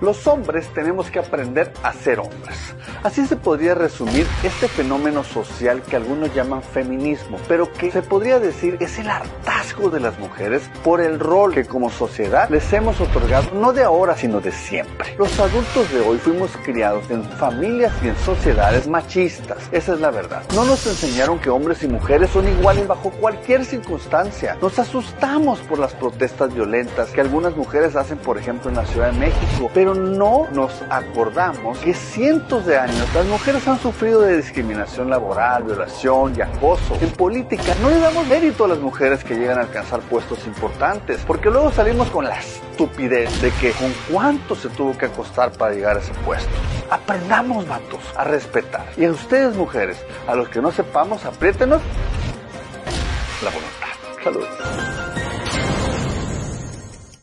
Los hombres tenemos que aprender a ser hombres. Así se podría resumir este fenómeno social que algunos llaman feminismo, pero que se podría decir es el hartazgo de las mujeres por el rol que como sociedad les hemos otorgado no de ahora sino de siempre. Los adultos de hoy fuimos criados en familias y en sociedades machistas, esa es la verdad. No nos enseñaron que hombres y mujeres son iguales bajo cualquier circunstancia. Nos asustamos por las protestas violentas que algunas mujeres hacen, por ejemplo, en la Ciudad de México, pero no nos acordamos que cientos de años las mujeres han sufrido de discriminación laboral, violación y acoso. En política no le damos mérito a las mujeres que llegan a alcanzar puestos importantes, porque luego salimos con la estupidez de que con cuánto se tuvo que acostar para llegar a ese puesto. Aprendamos, vatos, a respetar. Y a ustedes, mujeres, a los que no sepamos, apriétenos la voluntad. Saludos.